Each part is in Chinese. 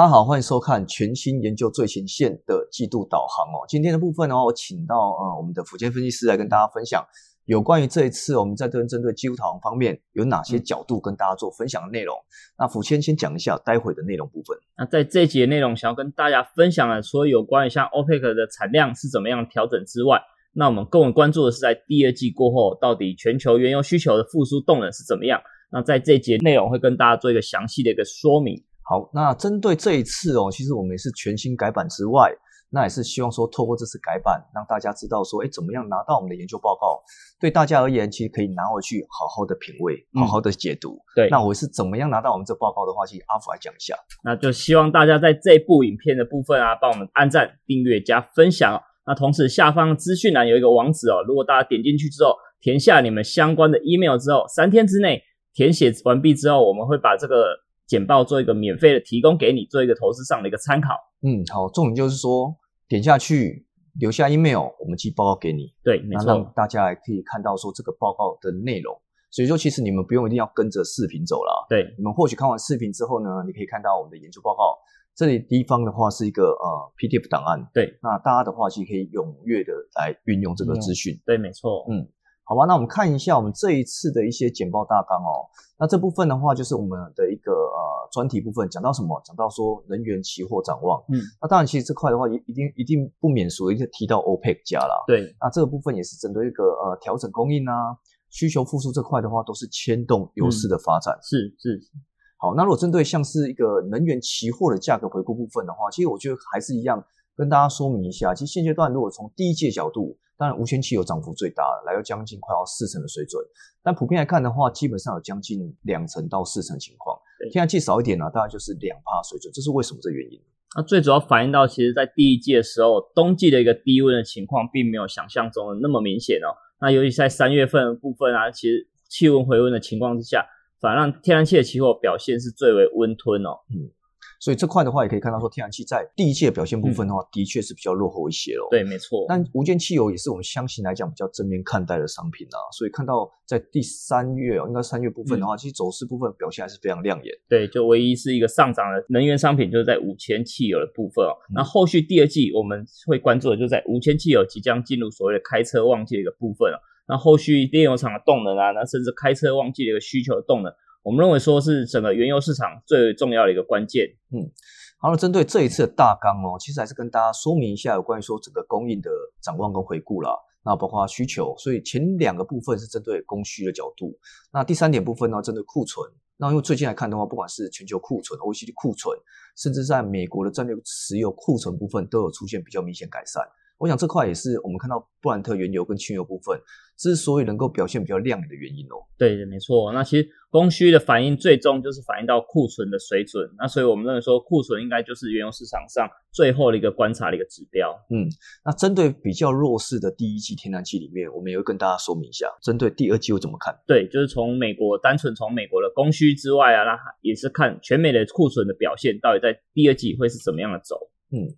大家好，欢迎收看全新研究最前线的季度导航哦。今天的部分呢，我请到呃我们的福建分析师来跟大家分享有关于这一次我们在针针对季度导航方面有哪些角度跟大家做分享的内容。那福谦先讲一下待会的内容部分。那在这一节内容，想要跟大家分享的，除了有关于像 OPEC 的产量是怎么样调整之外，那我们更为关注的是在第二季过后，到底全球原油需求的复苏动能是怎么样？那在这一节内容会跟大家做一个详细的一个说明。好，那针对这一次哦，其实我们也是全新改版之外，那也是希望说透过这次改版，让大家知道说，哎，怎么样拿到我们的研究报告，对大家而言，其实可以拿回去好好的品味，好好的解读。对，那我是怎么样拿到我们这报告的话，其实阿福来讲一下。那就希望大家在这部影片的部分啊，帮我们按赞、订阅、加分享。那同时下方资讯栏有一个网址哦，如果大家点进去之后，填下你们相关的 email 之后，三天之内填写完毕之后，我们会把这个。简报做一个免费的提供给你，做一个投资上的一个参考。嗯，好，重点就是说点下去留下 email，我们寄报告给你。对，没错，让大家可以看到说这个报告的内容。所以说，其实你们不用一定要跟着视频走了。对，你们或许看完视频之后呢，你可以看到我们的研究报告。这里地方的话是一个呃 PDF 档案。对，那大家的话其实可以踊跃的来运用这个资讯。对，没错。嗯。好吧，那我们看一下我们这一次的一些简报大纲哦。那这部分的话，就是我们的一个呃专题部分，讲到什么？讲到说能源期货展望。嗯，那当然，其实这块的话，一一定一定不免俗，一定提到 OPEC 加啦。对，那这个部分也是针对一个呃调整供应啊，需求复苏这块的话，都是牵动优势的发展。是是。好，那如果针对像是一个能源期货的价格回顾部分的话，其实我觉得还是一样，跟大家说明一下，其实现阶段如果从第一届角度。当然，无铅汽油涨幅最大，来到将近快要四成的水准。但普遍来看的话，基本上有将近两成到四成情况。天然气少一点呢，大概就是两帕水准。这是为什么？这原因？那最主要反映到，其实在第一季的时候，冬季的一个低温的情况，并没有想象中的那么明显哦。那尤其在三月份的部分啊，其实气温回温的情况之下，反而让天然气的期货表现是最为温吞哦。嗯。所以这块的话，也可以看到说，天然气在第一季的表现部分的话，的确是比较落后一些哦。对，没错。但无间汽油也是我们相信来讲比较正面看待的商品啊。所以看到在第三月哦，应该三月部分的话，其实走势部分表现还是非常亮眼。对，就唯一是一个上涨的能源商品，就是在五千汽油的部分哦。那后续第二季我们会关注的，就在五千汽油即将进入所谓的开车旺季的一个部分哦。那后续炼油厂的动能啊，那甚至开车旺季的一个需求的动能，我们认为说是整个原油市场最重要的一个关键。嗯。好了，针对这一次的大纲哦，其实还是跟大家说明一下有关于说整个供应的展望跟回顾啦。那包括需求，所以前两个部分是针对供需的角度。那第三点部分呢，针对库存。那因为最近来看的话，不管是全球库存、OECD 库存，甚至在美国的战略石油库存部分，都有出现比较明显改善。我想这块也是我们看到布兰特原油跟轻油部分之所以能够表现比较亮眼的原因哦。对，没错。那其实供需的反应最终就是反映到库存的水准。那所以我们认为说库存应该就是原油市场上最后的一个观察的一个指标。嗯，那针对比较弱势的第一季天然气里面，我们也会跟大家说明一下，针对第二季又怎么看？对，就是从美国单纯从美国的供需之外啊，那也是看全美的库存的表现到底在第二季会是怎么样的走。嗯。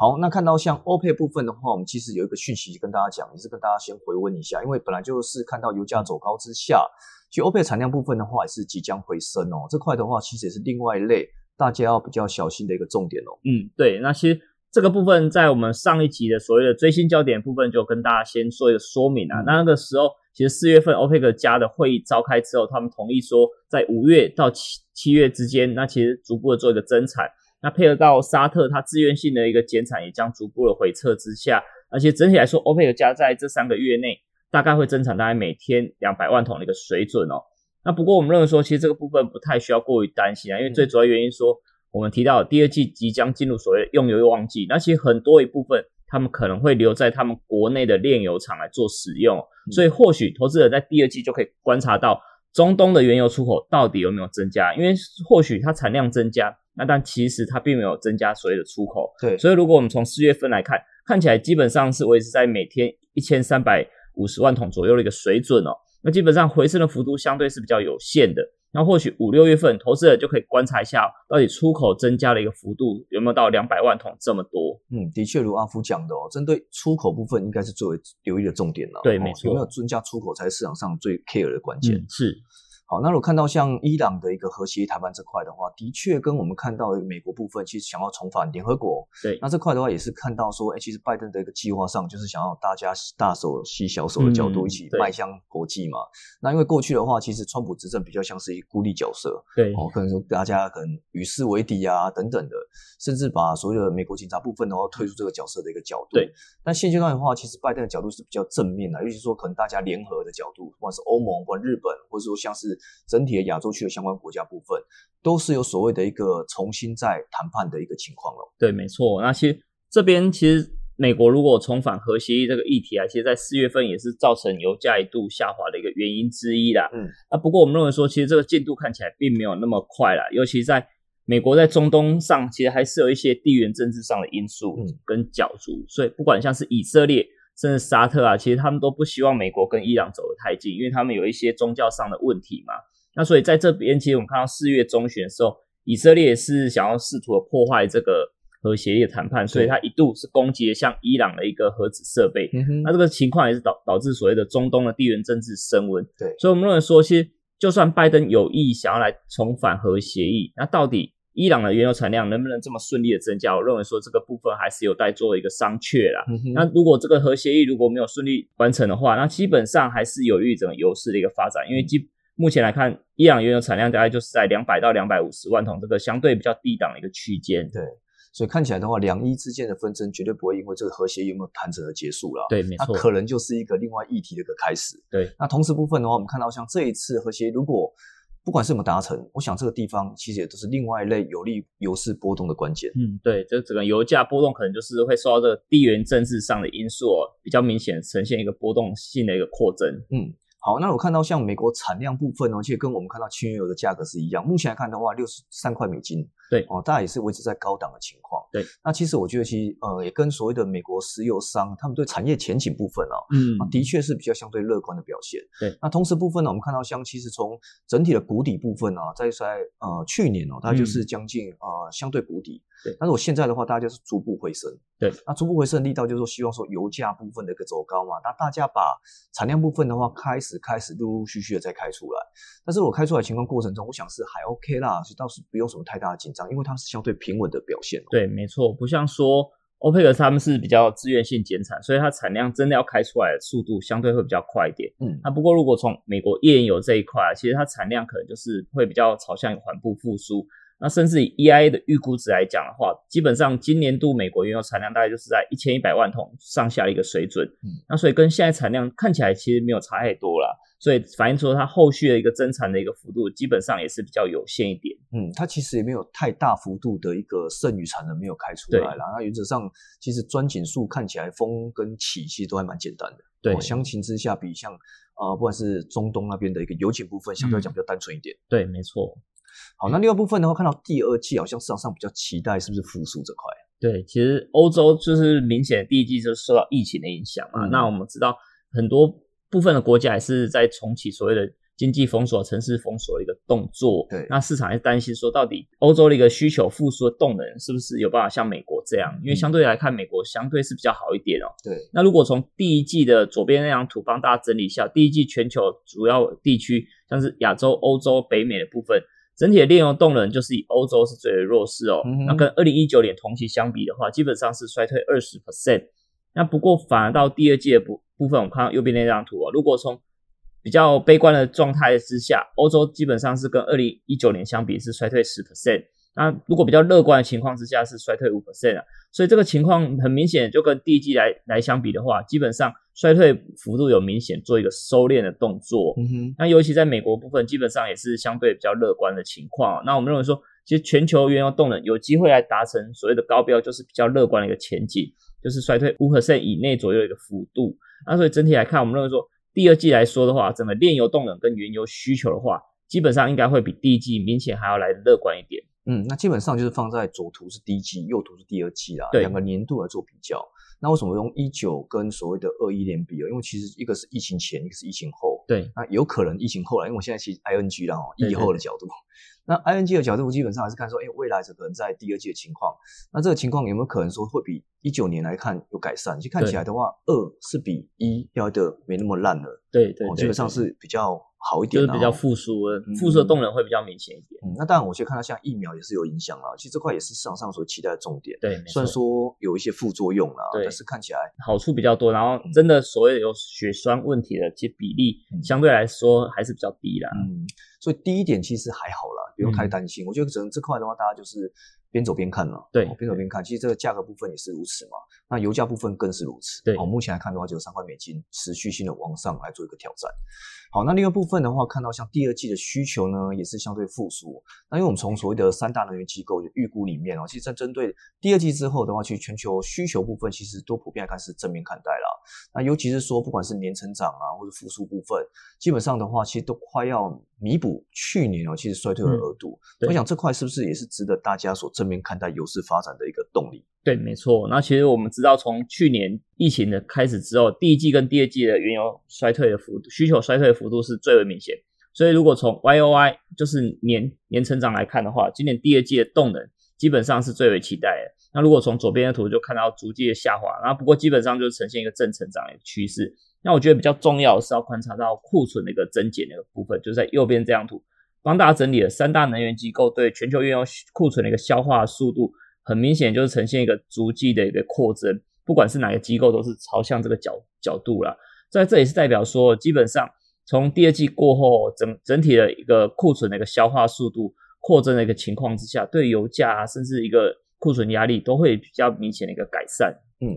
好，那看到像欧佩部分的话，我们其实有一个讯息跟大家讲，也是跟大家先回温一下，因为本来就是看到油价走高之下，其实欧佩产量部分的话也是即将回升哦。这块的话，其实也是另外一类大家要比较小心的一个重点哦。嗯，对。那其实这个部分在我们上一集的所谓的追新焦点部分，就跟大家先做一个说明啊。那那个时候，其实四月份欧佩克加的会议召开之后，他们同意说，在五月到七七月之间，那其实逐步的做一个增产。那配合到沙特，它自愿性的一个减产也将逐步的回撤之下，而且整体来说，欧佩克加在这三个月内大概会增产大概每天两百万桶的一个水准哦。那不过我们认为说，其实这个部分不太需要过于担心啊，因为最主要原因说，我们提到第二季即将进入所谓用油旺季，那其实很多一部分他们可能会留在他们国内的炼油厂来做使用，所以或许投资者在第二季就可以观察到中东的原油出口到底有没有增加，因为或许它产量增加。那但其实它并没有增加所谓的出口，对，所以如果我们从四月份来看，看起来基本上是维持在每天一千三百五十万桶左右的一个水准哦。那基本上回升的幅度相对是比较有限的。那或许五六月份，投资者就可以观察一下，到底出口增加的一个幅度有没有到两百万桶这么多？嗯，的确如阿福讲的哦，针对出口部分应该是作为留意的重点了。对，没错，有没有增加出口才是市场上最 care 的关键。是。好，那如果看到像伊朗的一个核协议谈判这块的话，的确跟我们看到美国部分，其实想要重返联合国。对，那这块的话也是看到说，哎，其实拜登的一个计划上，就是想要大家大手吸小手的角度，一起迈向国际嘛。那因为过去的话，其实川普执政比较像是一孤立角色，对，哦，可能说大家可能与世为敌啊等等的，甚至把所有的美国警察部分的话退出这个角色的一个角度。对，但现阶段的话，其实拜登的角度是比较正面的，尤其说可能大家联合的角度，不管是欧盟或日本，或者说像是整体的亚洲区的相关国家部分，都是有所谓的一个重新再谈判的一个情况了。对，没错。那其实这边其实美国如果重返核协议这个议题啊，其实在四月份也是造成油价一度下滑的一个原因之一啦。嗯，那不过我们认为说，其实这个进度看起来并没有那么快啦，尤其在美国在中东上，其实还是有一些地缘政治上的因素跟角逐，所以不管像是以色列。甚至沙特啊，其实他们都不希望美国跟伊朗走得太近，因为他们有一些宗教上的问题嘛。那所以在这边，其实我们看到四月中旬的时候，以色列是想要试图破坏这个核协议谈判，所以他一度是攻击了像伊朗的一个核子设备。那这个情况也是导导致所谓的中东的地缘政治升温。对，所以我们认为说，其实就算拜登有意想要来重返核协议，那到底？伊朗的原油产量能不能这么顺利的增加？我认为说这个部分还是有待做一个商榷啦。那如果这个核协议如果没有顺利完成的话，那基本上还是有利于整个油市的一个发展。因为基目前来看，伊朗原油产量大概就是在两百到两百五十万桶这个相对比较低档的一个区间。对，所以看起来的话，两伊之间的纷争绝对不会因为这个核协议有没有谈成而结束了。对，没错，可能就是一个另外议题的一个开始。对，那同时部分的话，我们看到像这一次核协议如果不管是没有达成，我想这个地方其实也都是另外一类有利油市波动的关键。嗯，对，这整个油价波动可能就是会受到这个地缘政治上的因素比较明显，呈现一个波动性的一个扩增。嗯，好，那我看到像美国产量部分呢，其实跟我们看到轻油的价格是一样，目前来看的话，六十三块美金。对哦，大概也是维持在高档的情况。对，那其实我觉得，其实呃，也跟所谓的美国石油商他们对产业前景部分啊，嗯，的确是比较相对乐观的表现。对，那同时部分呢，我们看到像其实从整体的谷底部分啊，在在呃去年哦，它就是将近呃相对谷底。对，但是我现在的话，大家就是逐步回升。对，那逐步回升的力道就是说，希望说油价部分的一个走高嘛，那大家把产量部分的话，开始开始陆陆续续的再开出来。但是我开出来情况过程中，我想是还 OK 啦，所以倒是不用什么太大的紧张，因为它是相对平稳的表现。对，没错，不像说欧佩克他们是比较自愿性减产，所以它产量真的要开出来的速度相对会比较快一点。嗯，那不过如果从美国页岩油这一块，其实它产量可能就是会比较朝向缓步复苏。那甚至以 EIA 的预估值来讲的话，基本上今年度美国原油产量大概就是在一千一百万桶上下的一个水准。嗯，那所以跟现在产量看起来其实没有差太多啦，所以反映出它后续的一个增产的一个幅度基本上也是比较有限一点。嗯，它其实也没有太大幅度的一个剩余产能没有开出来啦。那原则上其实钻井数看起来风跟起其实都还蛮简单的。对，相形之下比像呃不管是中东那边的一个油井部分相对来讲比较单纯一点。对，没错。好，那另外部分的话，看到第二季好像市场上比较期待是不是复苏这块？对，其实欧洲就是明显第一季就受到疫情的影响嘛。那我们知道很多部分的国家还是在重启所谓的经济封锁、城市封锁的一个动作。对，那市场还担心说，到底欧洲的一个需求复苏的动能是不是有办法像美国这样？因为相对来看，美国相对是比较好一点哦。对，那如果从第一季的左边那张图帮大家整理一下，第一季全球主要地区像是亚洲、欧洲、北美的部分。整体的炼油动能就是以欧洲是最为弱势哦，那跟二零一九年同期相比的话，基本上是衰退二十 percent。那不过反而到第二季的部部分，我们看到右边那张图哦，如果从比较悲观的状态之下，欧洲基本上是跟二零一九年相比是衰退十 percent。那如果比较乐观的情况之下是衰退五 percent 啊，所以这个情况很明显就跟第一季来来相比的话，基本上衰退幅度有明显做一个收敛的动作。嗯哼，那尤其在美国部分，基本上也是相对比较乐观的情况。那我们认为说，其实全球原油动能有机会来达成所谓的高标，就是比较乐观的一个前景，就是衰退五 percent 以内左右的一个幅度。那所以整体来看，我们认为说，第二季来说的话，整个炼油动能跟原油需求的话，基本上应该会比第一季明显还要来乐观一点。嗯，那基本上就是放在左图是第一季，右图是第二季啦，两个年度来做比较。那为什么用一九跟所谓的二一年比啊？因为其实一个是疫情前，一个是疫情后。对，那有可能疫情后来，因为我现在其实 ING 啦哦，疫后的角度。那 ING 的角度基本上还是看说，哎，未来这可能在第二季的情况，那这个情况有没有可能说会比一九年来看有改善？其实看起来的话，二是比一要的没那么烂了。对对，基本上是比较好一点，就是比较复苏，复苏的动能会比较明显一点。嗯，那当然，我其实看到像疫苗也是有影响啦。其实这块也是市场上所期待的重点。对，虽然说有一些副作用啦，但是看起来好处比较多。然后真的所谓有血栓问题的，其实比例相对来说还是比较低啦。嗯，所以第一点其实还好啦，不用太担心。我觉得整这块的话，大家就是边走边看了。对，边走边看。其实这个价格部分也是如此嘛。那油价部分更是如此。对，哦，目前来看的话，就有三块美金持续性的往上来做一个挑战。好，那另外部分的话，看到像第二季的需求呢，也是相对复苏。那因为我们从所谓的三大能源机构预估里面哦，其实在针对第二季之后的话，其实全球需求部分其实都普遍来看是正面看待啦。那尤其是说，不管是年成长啊，或者复苏部分，基本上的话，其实都快要弥补去年哦，其实衰退的额度。我想这块是不是也是值得大家所正面看待油市发展的一个动力？对，没错。那其实我们知道，从去年疫情的开始之后，第一季跟第二季的原油衰退的幅度、需求衰退的幅度是最为明显。所以，如果从 Y O Y 就是年年成长来看的话，今年第二季的动能基本上是最为期待的。那如果从左边的图就看到逐季的下滑，然后不过基本上就呈现一个正成长的趋势。那我觉得比较重要的是要观察到库存的一个增减的一个部分，就在右边这张图帮大家整理了三大能源机构对全球原油库存的一个消化速度。很明显就是呈现一个逐季的一个扩增，不管是哪个机构都是朝向这个角角度了。在这也是代表说，基本上从第二季过后，整整体的一个库存的一个消化速度扩增的一个情况之下，对油价啊，甚至一个库存压力都会比较明显的一个改善。嗯。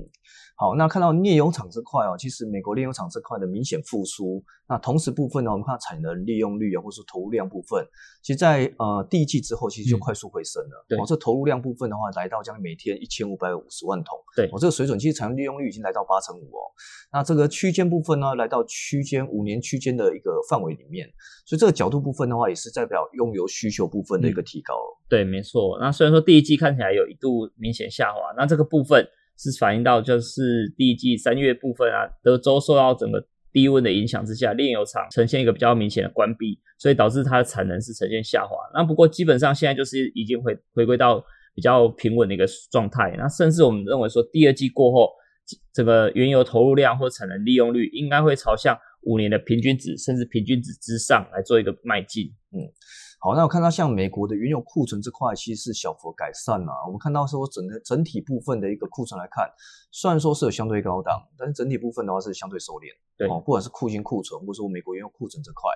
好，那看到炼油厂这块哦，其实美国炼油厂这块的明显复苏。那同时部分呢，我们看产能利用率啊，或者说投入量部分，其实在呃第一季之后，其实就快速回升了。对，哦，这投入量部分的话，来到将近每天一千五百五十万桶。对，哦，这个水准其实产能利用率已经来到八成五哦。那这个区间部分呢，来到区间五年区间的一个范围里面，所以这个角度部分的话，也是代表用油需求部分的一个提高了。对，没错。那虽然说第一季看起来有一度明显下滑，那这个部分。是反映到就是第一季三月部分啊，德州受到整个低温的影响之下，炼油厂呈现一个比较明显的关闭，所以导致它的产能是呈现下滑。那不过基本上现在就是已经回回归到比较平稳的一个状态。那甚至我们认为说第二季过后，这个原油投入量或产能利用率应该会朝向五年的平均值，甚至平均值之上来做一个迈进。嗯。好，那我看到像美国的原油库存这块其实是小幅改善了。我们看到说整个整体部分的一个库存来看，虽然说是有相对高档，但是整体部分的话是相对收敛。对，哦，不管是库金库存，或者说美国原油库存这块，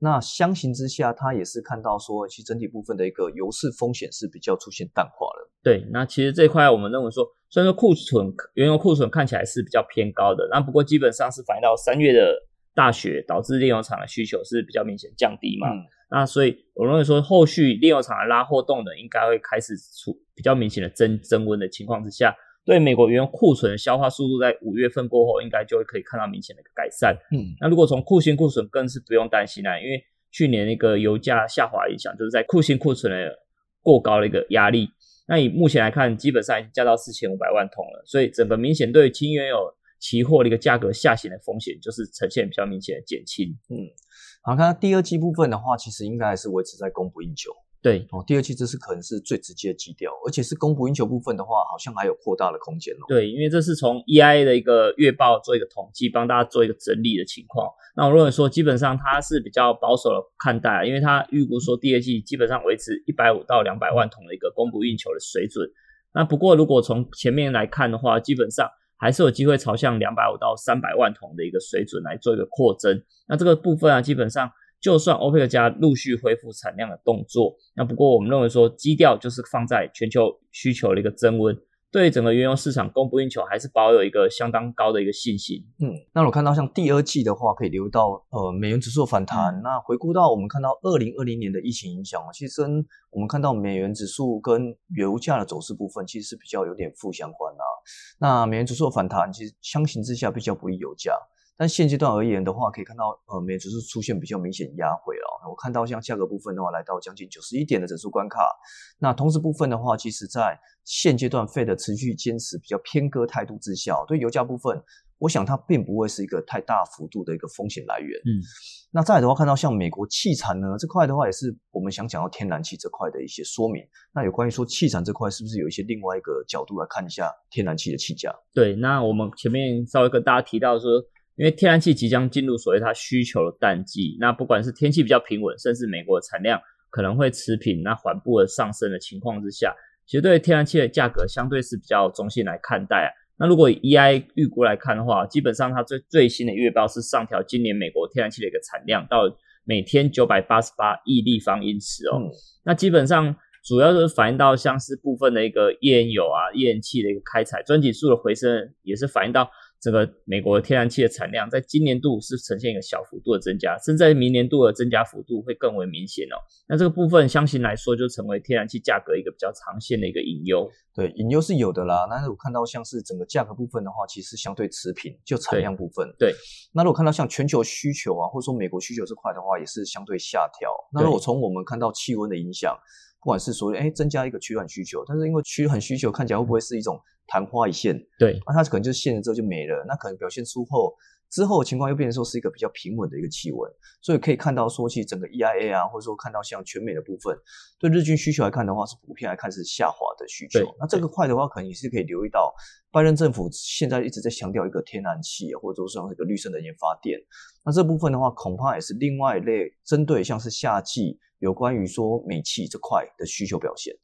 那相形之下，它也是看到说，其实整体部分的一个油市风险是比较出现淡化了。对，那其实这一块我们认为说，虽然说库存原油库存看起来是比较偏高的，那不过基本上是反映到三月的大雪导致炼油厂的需求是比较明显降低嘛。那所以我认为说，后续炼油厂的拉货动能应该会开始出比较明显的增增温的情况之下，对美国原油库存的消化速度在五月份过后，应该就会可以看到明显的一个改善。嗯，那如果从库欣库存更是不用担心啦，因为去年那个油价下滑影响，就是在库欣库存的过高的一个压力。那以目前来看，基本上已经降到四千五百万桶了，所以整个明显对轻原油期货的一个价格下行的风险，就是呈现比较明显的减轻。嗯。好，看第二季部分的话，其实应该还是维持在供不应求。对，哦，第二季这是可能是最直接的基调，而且是供不应求部分的话，好像还有扩大的空间哦。对，因为这是从 EIA 的一个月报做一个统计，帮大家做一个整理的情况。那我认为说，基本上它是比较保守的看待，因为它预估说第二季基本上维持一百五到两百万桶的一个供不应求的水准。那不过如果从前面来看的话，基本上。还是有机会朝向两百五到三百万桶的一个水准来做一个扩增。那这个部分啊，基本上就算欧佩克加陆续恢复产量的动作，那不过我们认为说基调就是放在全球需求的一个增温。对整个原油市场供不应求还是保有一个相当高的一个信心。嗯，那我看到像第二季的话，可以留到呃美元指数反弹。那回顾到我们看到二零二零年的疫情影响其实我们看到美元指数跟油价的走势部分其实是比较有点负相关啊。那美元指数反弹其实相形之下比较不利油价。但现阶段而言的话，可以看到，呃，美元指数出现比较明显压回了。我看到像价格部分的话，来到将近九十一点的整数关卡。那同时部分的话，其实在现阶段费的持续坚持比较偏割态度之下，对油价部分，我想它并不会是一个太大幅度的一个风险来源。嗯，那再来的话，看到像美国气产呢这块的话，也是我们想讲到天然气这块的一些说明。那有关于说气产这块，是不是有一些另外一个角度来看一下天然气的气价？对，那我们前面稍微跟大家提到说。因为天然气即将进入所谓它需求的淡季，那不管是天气比较平稳，甚至美国的产量可能会持平，那缓步的上升的情况之下，其实对天然气的价格相对是比较中性来看待啊。那如果以 EI 预估来看的话，基本上它最最新的月报是上调今年美国天然气的一个产量到每天九百八十八亿立方英尺哦。那基本上主要就是反映到像是部分的一个页岩油啊、页岩气的一个开采，专辑数的回升，也是反映到。这个美国天然气的产量在今年度是呈现一个小幅度的增加，甚至在明年度的增加幅度会更为明显哦。那这个部分相信来说就成为天然气价格一个比较长线的一个隐忧。对，隐忧是有的啦。那我看到像是整个价格部分的话，其实相对持平，就产量部分。对。那如果看到像全球需求啊，或者说美国需求这块的话，也是相对下调。那如果从我们看到气温的影响。不管是所谓哎增加一个取暖需求，但是因为取暖需求看起来会不会是一种昙花一现？对，那它可能就现了之后就没了，那可能表现出后之后情况又变成说是一个比较平稳的一个气温，所以可以看到说其实整个 EIA 啊，或者说看到像全美的部分，对日均需求来看的话是普遍来看是下滑的需求。那这个块的话，可能也是可以留意到拜登政府现在一直在强调一个天然气或者说像一个绿色能源发电，那这部分的话恐怕也是另外一类针对像是夏季。有关于说煤气这块的需求表现，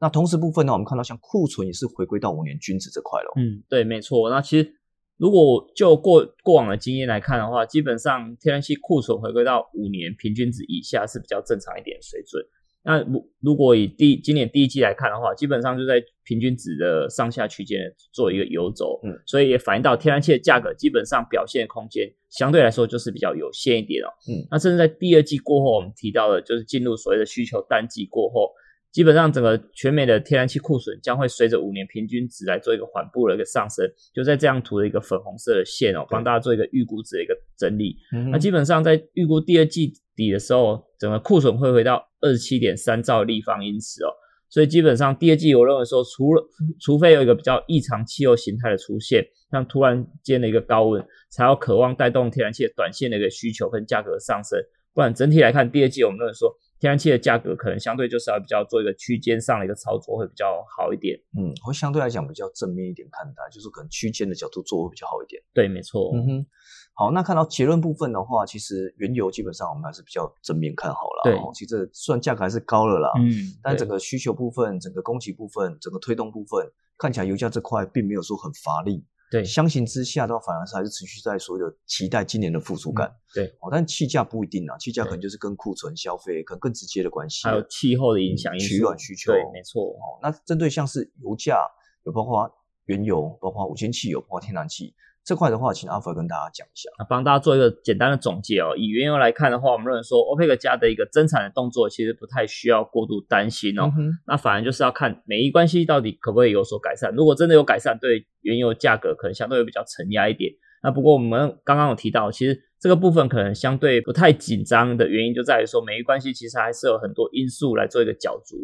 那同时部分呢，我们看到像库存也是回归到五年均值这块了。嗯，对，没错。那其实如果就过过往的经验来看的话，基本上天然气库存回归到五年平均值以下是比较正常一点水准。那如如果以第今年第一季来看的话，基本上就在平均值的上下区间做一个游走，嗯，所以也反映到天然气的价格基本上表现空间相对来说就是比较有限一点哦，嗯，那甚至在第二季过后，我们提到的就是进入所谓的需求淡季过后，基本上整个全美的天然气库存将会随着五年平均值来做一个缓步的一个上升，就在这样图的一个粉红色的线哦，帮大家做一个预估值的一个整理，嗯那基本上在预估第二季。底的时候，整个库存会回到二十七点三兆立方英尺哦，所以基本上第二季我认为说，除了除非有一个比较异常气候形态的出现，像突然间的一个高温，才要渴望带动天然气的短线的一个需求跟价格上升，不然整体来看，第二季我们认为说，天然气的价格可能相对就是要比较做一个区间上的一个操作会比较好一点。嗯，会相对来讲比较正面一点看待，就是可能区间的角度做会比较好一点。对，没错。嗯哼。好，那看到结论部分的话，其实原油基本上我们还是比较正面看好了。对，其实虽然价格还是高了啦，嗯，但整个需求部分、整个供给部分、整个推动部分，看起来油价这块并没有说很乏力。对，相形之下的话，反而是还是持续在所谓的期待今年的复苏感。对，哦，但气价不一定啊，气价可能就是跟库存消费可能更直接的关系，还有气候的影响，取暖需求。对，没错。哦，那针对像是油价，有包括原油，包括五千汽油，包括天然气。这块的话，请阿福跟大家讲一下，帮大家做一个简单的总结哦。以原油来看的话，我们认为说欧佩克家的一个增产的动作，其实不太需要过度担心哦。那反而就是要看美伊关系到底可不可以有所改善。如果真的有改善，对原油价格可能相对会比较承压一点。那不过我们刚刚有提到，其实这个部分可能相对不太紧张的原因，就在于说美伊关系其实还是有很多因素来做一个角逐。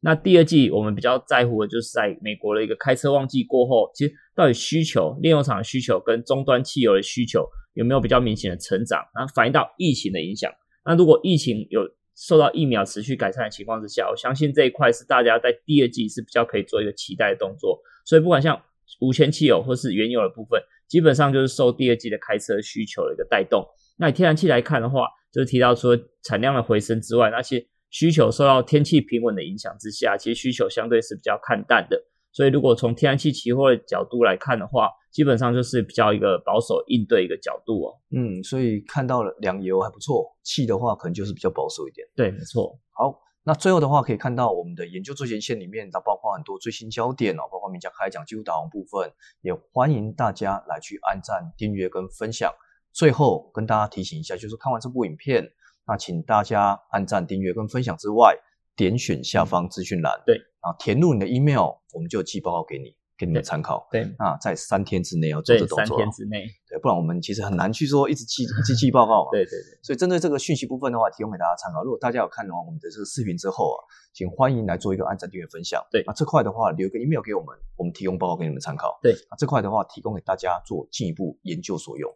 那第二季我们比较在乎的就是在美国的一个开车旺季过后，其实到底需求炼油厂的需求跟终端汽油的需求有没有比较明显的成长？然后反映到疫情的影响。那如果疫情有受到疫苗持续改善的情况之下，我相信这一块是大家在第二季是比较可以做一个期待的动作。所以不管像无铅汽油或是原油的部分，基本上就是受第二季的开车需求的一个带动。那以天然气来看的话，就是提到说产量的回升之外，那些。需求受到天气平稳的影响之下，其实需求相对是比较看淡的。所以，如果从天然气期货的角度来看的话，基本上就是比较一个保守应对一个角度哦。嗯，所以看到了两油还不错，气的话可能就是比较保守一点。对，没错。好，那最后的话可以看到我们的研究最前线里面，它包括很多最新焦点哦，包括名家开讲技术导航部分，也欢迎大家来去按赞、订阅跟分享。最后跟大家提醒一下，就是看完这部影片。那请大家按赞、订阅跟分享之外，点选下方资讯栏，对，啊，填入你的 email，我们就寄报告给你，给你们参考。对，那在三天之内要做这动作。三天之内，对，不然我们其实很难去说一直寄、一直寄报告嘛。对对对。所以针对这个讯息部分的话，提供给大家参考。如果大家有看完我们的这个视频之后啊，请欢迎来做一个按赞、订阅、分享。对，啊，这块的话留个 email 给我们，我们提供报告给你们参考。对，啊，这块的话提供给大家做进一步研究所用。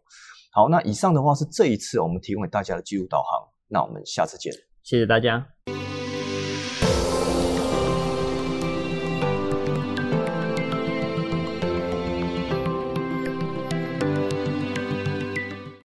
好，那以上的话是这一次我们提供给大家的记录导航。那我们下次见，谢谢大家。